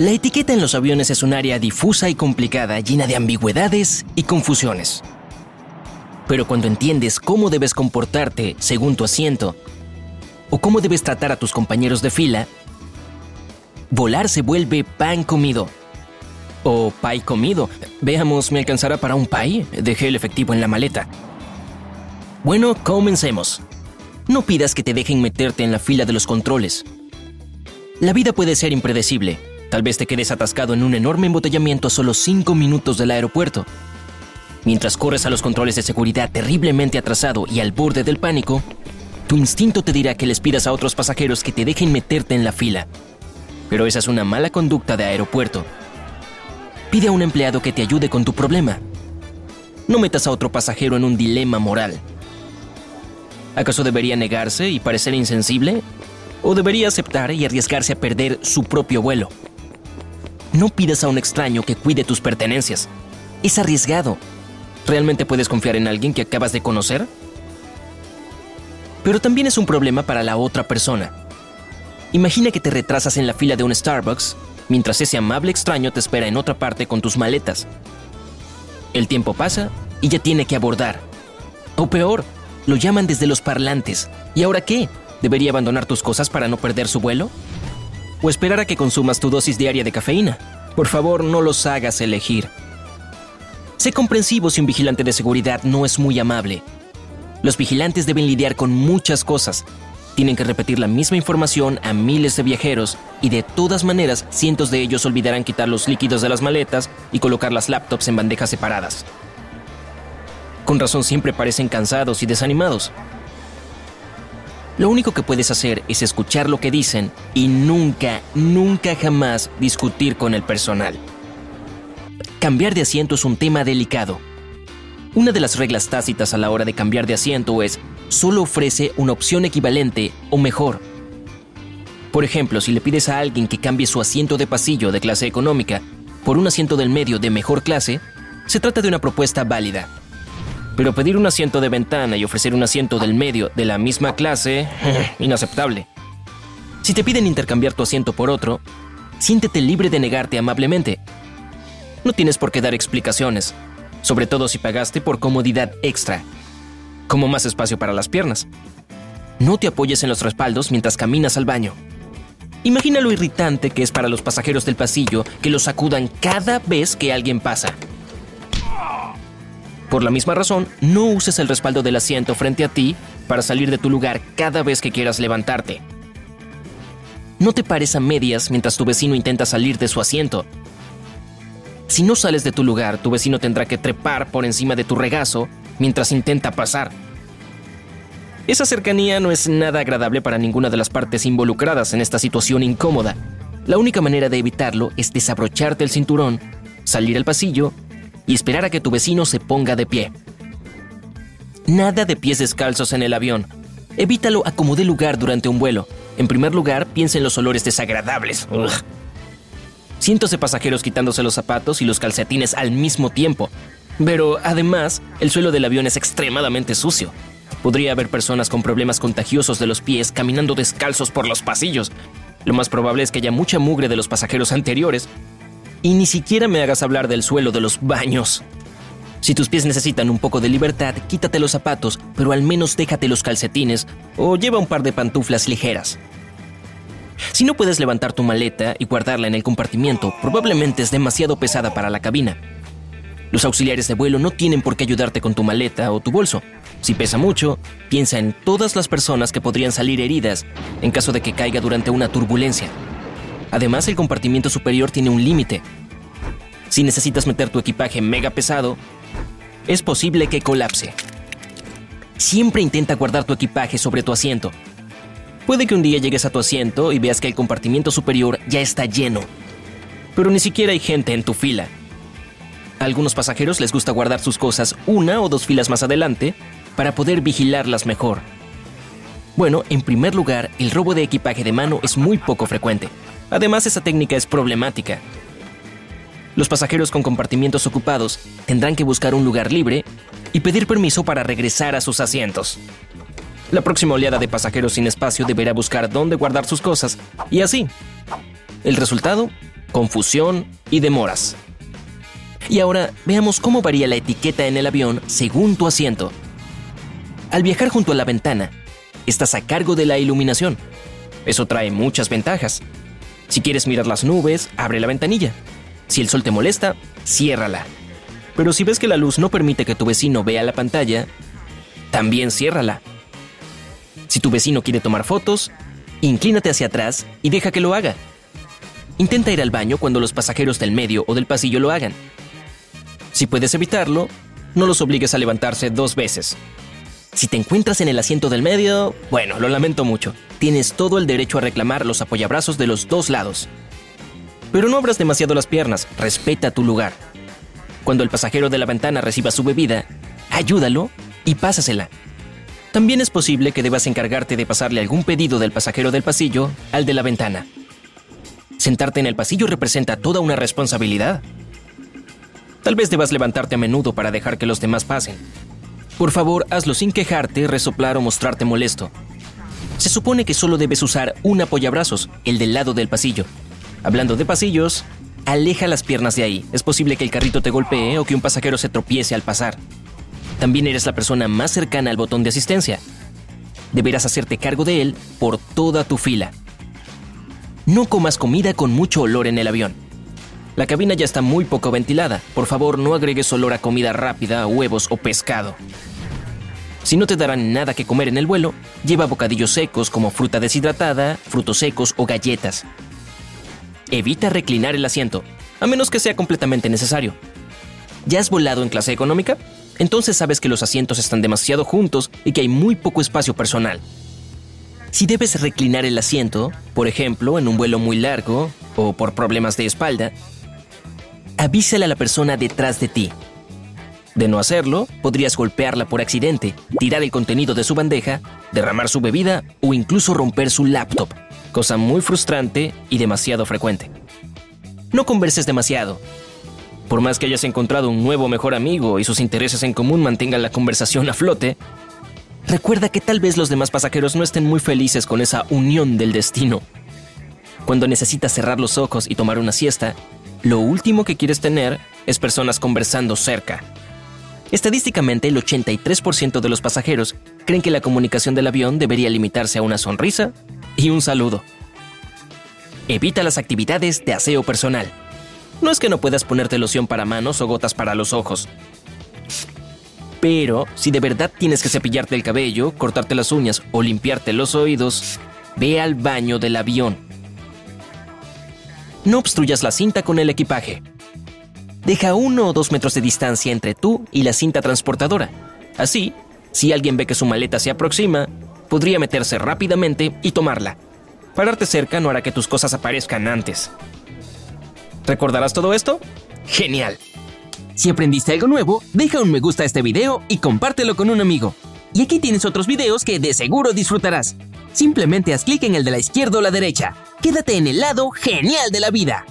La etiqueta en los aviones es un área difusa y complicada, llena de ambigüedades y confusiones. Pero cuando entiendes cómo debes comportarte según tu asiento, o cómo debes tratar a tus compañeros de fila, volar se vuelve pan comido. O pay comido. Veamos, ¿me alcanzará para un pay? Dejé el efectivo en la maleta. Bueno, comencemos. No pidas que te dejen meterte en la fila de los controles. La vida puede ser impredecible Tal vez te quedes atascado en un enorme embotellamiento a solo 5 minutos del aeropuerto. Mientras corres a los controles de seguridad terriblemente atrasado y al borde del pánico, tu instinto te dirá que les pidas a otros pasajeros que te dejen meterte en la fila. Pero esa es una mala conducta de aeropuerto. Pide a un empleado que te ayude con tu problema. No metas a otro pasajero en un dilema moral. ¿Acaso debería negarse y parecer insensible? ¿O debería aceptar y arriesgarse a perder su propio vuelo? No pidas a un extraño que cuide tus pertenencias. Es arriesgado. ¿Realmente puedes confiar en alguien que acabas de conocer? Pero también es un problema para la otra persona. Imagina que te retrasas en la fila de un Starbucks mientras ese amable extraño te espera en otra parte con tus maletas. El tiempo pasa y ya tiene que abordar. O peor, lo llaman desde los parlantes. ¿Y ahora qué? ¿Debería abandonar tus cosas para no perder su vuelo? O esperar a que consumas tu dosis diaria de cafeína. Por favor, no los hagas elegir. Sé comprensivo si un vigilante de seguridad no es muy amable. Los vigilantes deben lidiar con muchas cosas. Tienen que repetir la misma información a miles de viajeros y de todas maneras cientos de ellos olvidarán quitar los líquidos de las maletas y colocar las laptops en bandejas separadas. Con razón siempre parecen cansados y desanimados. Lo único que puedes hacer es escuchar lo que dicen y nunca, nunca jamás discutir con el personal. Cambiar de asiento es un tema delicado. Una de las reglas tácitas a la hora de cambiar de asiento es solo ofrece una opción equivalente o mejor. Por ejemplo, si le pides a alguien que cambie su asiento de pasillo de clase económica por un asiento del medio de mejor clase, se trata de una propuesta válida. Pero pedir un asiento de ventana y ofrecer un asiento del medio de la misma clase, inaceptable. Si te piden intercambiar tu asiento por otro, siéntete libre de negarte amablemente. No tienes por qué dar explicaciones, sobre todo si pagaste por comodidad extra, como más espacio para las piernas. No te apoyes en los respaldos mientras caminas al baño. Imagina lo irritante que es para los pasajeros del pasillo que los sacudan cada vez que alguien pasa. Por la misma razón, no uses el respaldo del asiento frente a ti para salir de tu lugar cada vez que quieras levantarte. No te pares a medias mientras tu vecino intenta salir de su asiento. Si no sales de tu lugar, tu vecino tendrá que trepar por encima de tu regazo mientras intenta pasar. Esa cercanía no es nada agradable para ninguna de las partes involucradas en esta situación incómoda. La única manera de evitarlo es desabrocharte el cinturón, salir al pasillo y esperar a que tu vecino se ponga de pie. Nada de pies descalzos en el avión. Evítalo a como dé lugar durante un vuelo. En primer lugar, piensa en los olores desagradables. Cientos de pasajeros quitándose los zapatos y los calcetines al mismo tiempo. Pero además, el suelo del avión es extremadamente sucio. Podría haber personas con problemas contagiosos de los pies caminando descalzos por los pasillos. Lo más probable es que haya mucha mugre de los pasajeros anteriores y ni siquiera me hagas hablar del suelo de los baños. Si tus pies necesitan un poco de libertad, quítate los zapatos, pero al menos déjate los calcetines o lleva un par de pantuflas ligeras. Si no puedes levantar tu maleta y guardarla en el compartimiento, probablemente es demasiado pesada para la cabina. Los auxiliares de vuelo no tienen por qué ayudarte con tu maleta o tu bolso. Si pesa mucho, piensa en todas las personas que podrían salir heridas en caso de que caiga durante una turbulencia. Además, el compartimiento superior tiene un límite. Si necesitas meter tu equipaje mega pesado, es posible que colapse. Siempre intenta guardar tu equipaje sobre tu asiento. Puede que un día llegues a tu asiento y veas que el compartimiento superior ya está lleno, pero ni siquiera hay gente en tu fila. A algunos pasajeros les gusta guardar sus cosas una o dos filas más adelante para poder vigilarlas mejor. Bueno, en primer lugar, el robo de equipaje de mano es muy poco frecuente. Además, esa técnica es problemática. Los pasajeros con compartimientos ocupados tendrán que buscar un lugar libre y pedir permiso para regresar a sus asientos. La próxima oleada de pasajeros sin espacio deberá buscar dónde guardar sus cosas y así. El resultado, confusión y demoras. Y ahora veamos cómo varía la etiqueta en el avión según tu asiento. Al viajar junto a la ventana, estás a cargo de la iluminación. Eso trae muchas ventajas. Si quieres mirar las nubes, abre la ventanilla. Si el sol te molesta, ciérrala. Pero si ves que la luz no permite que tu vecino vea la pantalla, también ciérrala. Si tu vecino quiere tomar fotos, inclínate hacia atrás y deja que lo haga. Intenta ir al baño cuando los pasajeros del medio o del pasillo lo hagan. Si puedes evitarlo, no los obligues a levantarse dos veces. Si te encuentras en el asiento del medio, bueno, lo lamento mucho. Tienes todo el derecho a reclamar los apoyabrazos de los dos lados. Pero no abras demasiado las piernas, respeta tu lugar. Cuando el pasajero de la ventana reciba su bebida, ayúdalo y pásasela. También es posible que debas encargarte de pasarle algún pedido del pasajero del pasillo al de la ventana. Sentarte en el pasillo representa toda una responsabilidad. Tal vez debas levantarte a menudo para dejar que los demás pasen. Por favor, hazlo sin quejarte, resoplar o mostrarte molesto. Se supone que solo debes usar un apoyabrazos, el del lado del pasillo. Hablando de pasillos, aleja las piernas de ahí. Es posible que el carrito te golpee o que un pasajero se tropiece al pasar. También eres la persona más cercana al botón de asistencia. Deberás hacerte cargo de él por toda tu fila. No comas comida con mucho olor en el avión. La cabina ya está muy poco ventilada. Por favor, no agregues olor a comida rápida, huevos o pescado. Si no te darán nada que comer en el vuelo, lleva bocadillos secos como fruta deshidratada, frutos secos o galletas. Evita reclinar el asiento, a menos que sea completamente necesario. ¿Ya has volado en clase económica? entonces sabes que los asientos están demasiado juntos y que hay muy poco espacio personal. Si debes reclinar el asiento, por ejemplo, en un vuelo muy largo o por problemas de espalda, avísale a la persona detrás de ti. De no hacerlo, podrías golpearla por accidente, tirar el contenido de su bandeja, derramar su bebida o incluso romper su laptop, cosa muy frustrante y demasiado frecuente. No converses demasiado, por más que hayas encontrado un nuevo mejor amigo y sus intereses en común mantengan la conversación a flote, recuerda que tal vez los demás pasajeros no estén muy felices con esa unión del destino. Cuando necesitas cerrar los ojos y tomar una siesta, lo último que quieres tener es personas conversando cerca. Estadísticamente, el 83% de los pasajeros creen que la comunicación del avión debería limitarse a una sonrisa y un saludo. Evita las actividades de aseo personal. No es que no puedas ponerte loción para manos o gotas para los ojos. Pero si de verdad tienes que cepillarte el cabello, cortarte las uñas o limpiarte los oídos, ve al baño del avión. No obstruyas la cinta con el equipaje. Deja uno o dos metros de distancia entre tú y la cinta transportadora. Así, si alguien ve que su maleta se aproxima, podría meterse rápidamente y tomarla. Pararte cerca no hará que tus cosas aparezcan antes. ¿Recordarás todo esto? ¡Genial! Si aprendiste algo nuevo, deja un me gusta a este video y compártelo con un amigo. Y aquí tienes otros videos que de seguro disfrutarás. Simplemente haz clic en el de la izquierda o la derecha. Quédate en el lado genial de la vida.